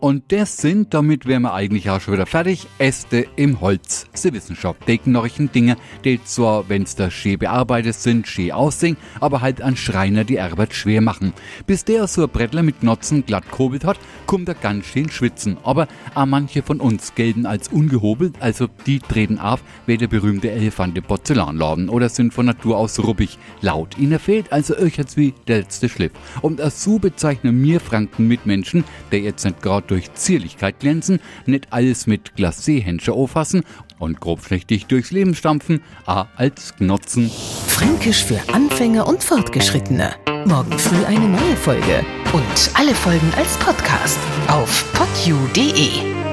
Und der sind, damit wären wir eigentlich auch schon wieder fertig, Äste im Holz. Sie wissen schon, Decknorchen Dinge, die zwar, wenn's da schön bearbeitet sind, schön aussehen, aber halt an Schreiner die Arbeit schwer machen. Bis der so ein Brettler mit Knotzen glatt kobelt hat, kommt er ganz schön schwitzen. Aber auch manche von uns gelten als ungehobelt, also die treten auf wie der berühmte Elefant im Porzellanladen oder sind von Natur aus ruppig. Laut ihnen fehlt also euch jetzt wie der letzte Schliff. Und so bezeichnen mir Franken Mitmenschen, der jetzt nicht gerade durch Zierlichkeit glänzen, nicht alles mit Glacé-Hänsche auffassen und grobschlächtig durchs Leben stampfen, a als Knotzen. Fränkisch für Anfänger und Fortgeschrittene. Morgen früh eine neue Folge. Und alle Folgen als Podcast auf podu.de.